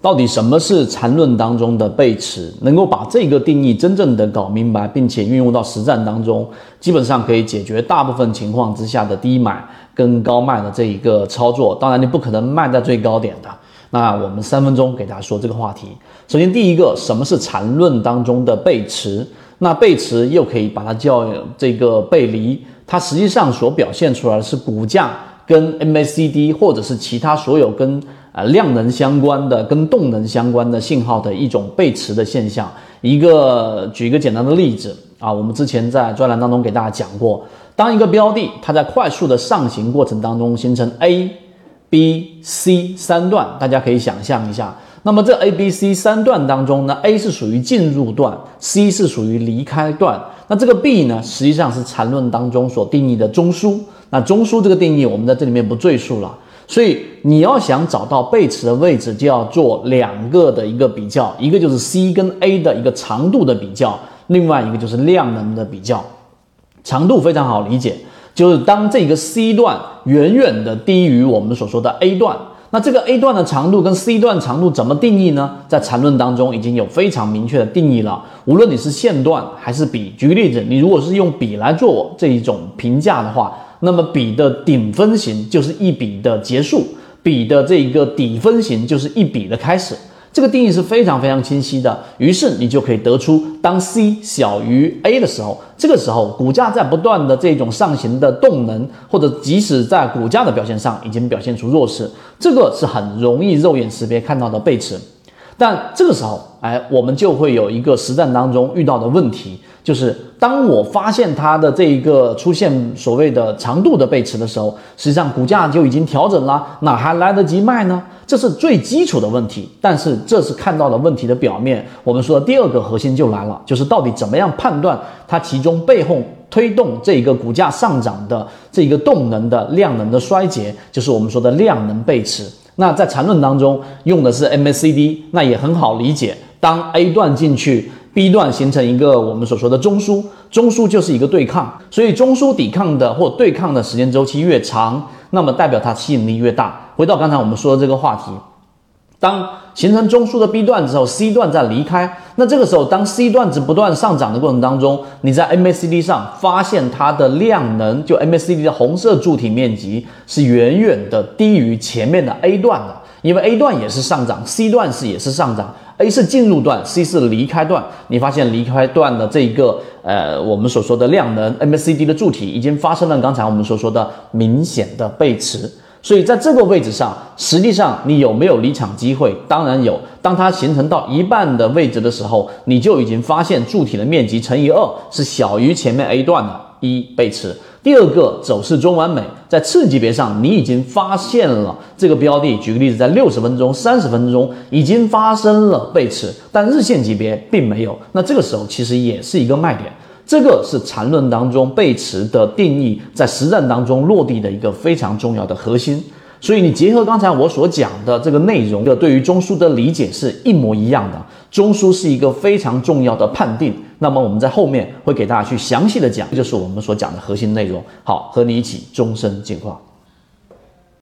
到底什么是缠论当中的背驰？能够把这个定义真正的搞明白，并且运用到实战当中，基本上可以解决大部分情况之下的低买跟高卖的这一个操作。当然，你不可能卖在最高点的。那我们三分钟给大家说这个话题。首先，第一个，什么是缠论当中的背驰？那背驰又可以把它叫这个背离，它实际上所表现出来的是股价跟 MACD 或者是其他所有跟呃，量能相关的跟动能相关的信号的一种背驰的现象。一个举一个简单的例子啊，我们之前在专栏当中给大家讲过，当一个标的它在快速的上行过程当中形成 A、B、C 三段，大家可以想象一下。那么这 A、B、C 三段当中呢，A 是属于进入段，C 是属于离开段。那这个 B 呢，实际上是缠论当中所定义的中枢。那中枢这个定义，我们在这里面不赘述了。所以你要想找到背驰的位置，就要做两个的一个比较，一个就是 C 跟 A 的一个长度的比较，另外一个就是量能的比较。长度非常好理解，就是当这个 C 段远远的低于我们所说的 A 段，那这个 A 段的长度跟 C 段长度怎么定义呢？在缠论当中已经有非常明确的定义了。无论你是线段还是笔，举个例子，你如果是用笔来做这一种评价的话。那么笔的顶分型就是一笔的结束，笔的这一个底分型就是一笔的开始，这个定义是非常非常清晰的。于是你就可以得出，当 C 小于 A 的时候，这个时候股价在不断的这种上行的动能，或者即使在股价的表现上已经表现出弱势，这个是很容易肉眼识别看到的背驰。但这个时候，哎，我们就会有一个实战当中遇到的问题。就是当我发现它的这一个出现所谓的长度的背驰的时候，实际上股价就已经调整了，哪还来得及卖呢？这是最基础的问题。但是这是看到了问题的表面。我们说第二个核心就来了，就是到底怎么样判断它其中背后推动这一个股价上涨的这一个动能的量能的衰竭，就是我们说的量能背驰。那在缠论当中用的是 MACD，那也很好理解。当 A 段进去。B 段形成一个我们所说的中枢，中枢就是一个对抗，所以中枢抵抗的或对抗的时间周期越长，那么代表它吸引力越大。回到刚才我们说的这个话题，当形成中枢的 B 段之后，C 段再离开，那这个时候当 C 段子不断上涨的过程当中，你在 MACD 上发现它的量能，就 MACD 的红色柱体面积是远远的低于前面的 A 段的，因为 A 段也是上涨，C 段是也是上涨。A 是进入段，C 是离开段。你发现离开段的这一个呃，我们所说的量能 MACD 的柱体已经发生了刚才我们所说的明显的背驰。所以在这个位置上，实际上你有没有离场机会？当然有。当它形成到一半的位置的时候，你就已经发现柱体的面积乘以二是小于前面 A 段的一背驰。第二个走势中完美，在次级别上，你已经发现了这个标的。举个例子，在六十分钟、三十分钟已经发生了背驰，但日线级别并没有。那这个时候其实也是一个卖点。这个是缠论当中背驰的定义，在实战当中落地的一个非常重要的核心。所以你结合刚才我所讲的这个内容的，对于中枢的理解是一模一样的。中枢是一个非常重要的判定。那么我们在后面会给大家去详细的讲，这就是我们所讲的核心内容。好，和你一起终身进化。